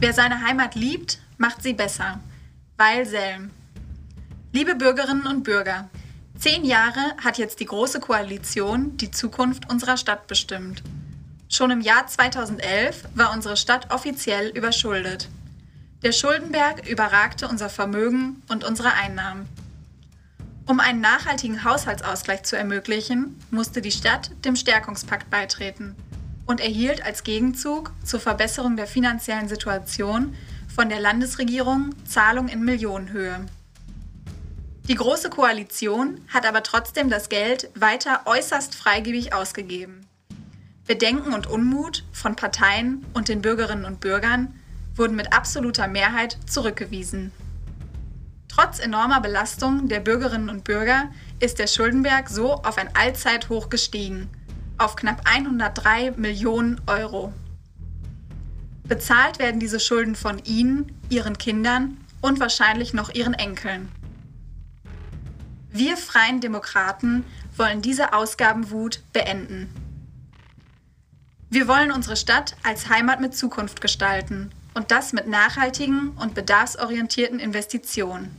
Wer seine Heimat liebt, macht sie besser. Weil Selm. Liebe Bürgerinnen und Bürger, zehn Jahre hat jetzt die Große Koalition die Zukunft unserer Stadt bestimmt. Schon im Jahr 2011 war unsere Stadt offiziell überschuldet. Der Schuldenberg überragte unser Vermögen und unsere Einnahmen. Um einen nachhaltigen Haushaltsausgleich zu ermöglichen, musste die Stadt dem Stärkungspakt beitreten und erhielt als Gegenzug zur Verbesserung der finanziellen Situation von der Landesregierung Zahlungen in Millionenhöhe. Die Große Koalition hat aber trotzdem das Geld weiter äußerst freigebig ausgegeben. Bedenken und Unmut von Parteien und den Bürgerinnen und Bürgern wurden mit absoluter Mehrheit zurückgewiesen. Trotz enormer Belastung der Bürgerinnen und Bürger ist der Schuldenberg so auf ein Allzeithoch gestiegen auf knapp 103 Millionen Euro. Bezahlt werden diese Schulden von Ihnen, Ihren Kindern und wahrscheinlich noch Ihren Enkeln. Wir freien Demokraten wollen diese Ausgabenwut beenden. Wir wollen unsere Stadt als Heimat mit Zukunft gestalten und das mit nachhaltigen und bedarfsorientierten Investitionen.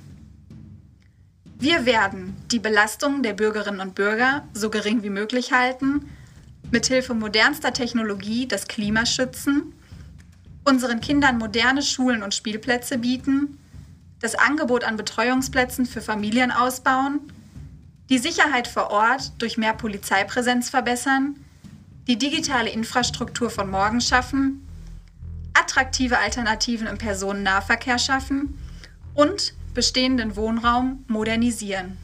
Wir werden die Belastung der Bürgerinnen und Bürger so gering wie möglich halten mithilfe modernster Technologie das Klima schützen, unseren Kindern moderne Schulen und Spielplätze bieten, das Angebot an Betreuungsplätzen für Familien ausbauen, die Sicherheit vor Ort durch mehr Polizeipräsenz verbessern, die digitale Infrastruktur von morgen schaffen, attraktive Alternativen im Personennahverkehr schaffen und bestehenden Wohnraum modernisieren.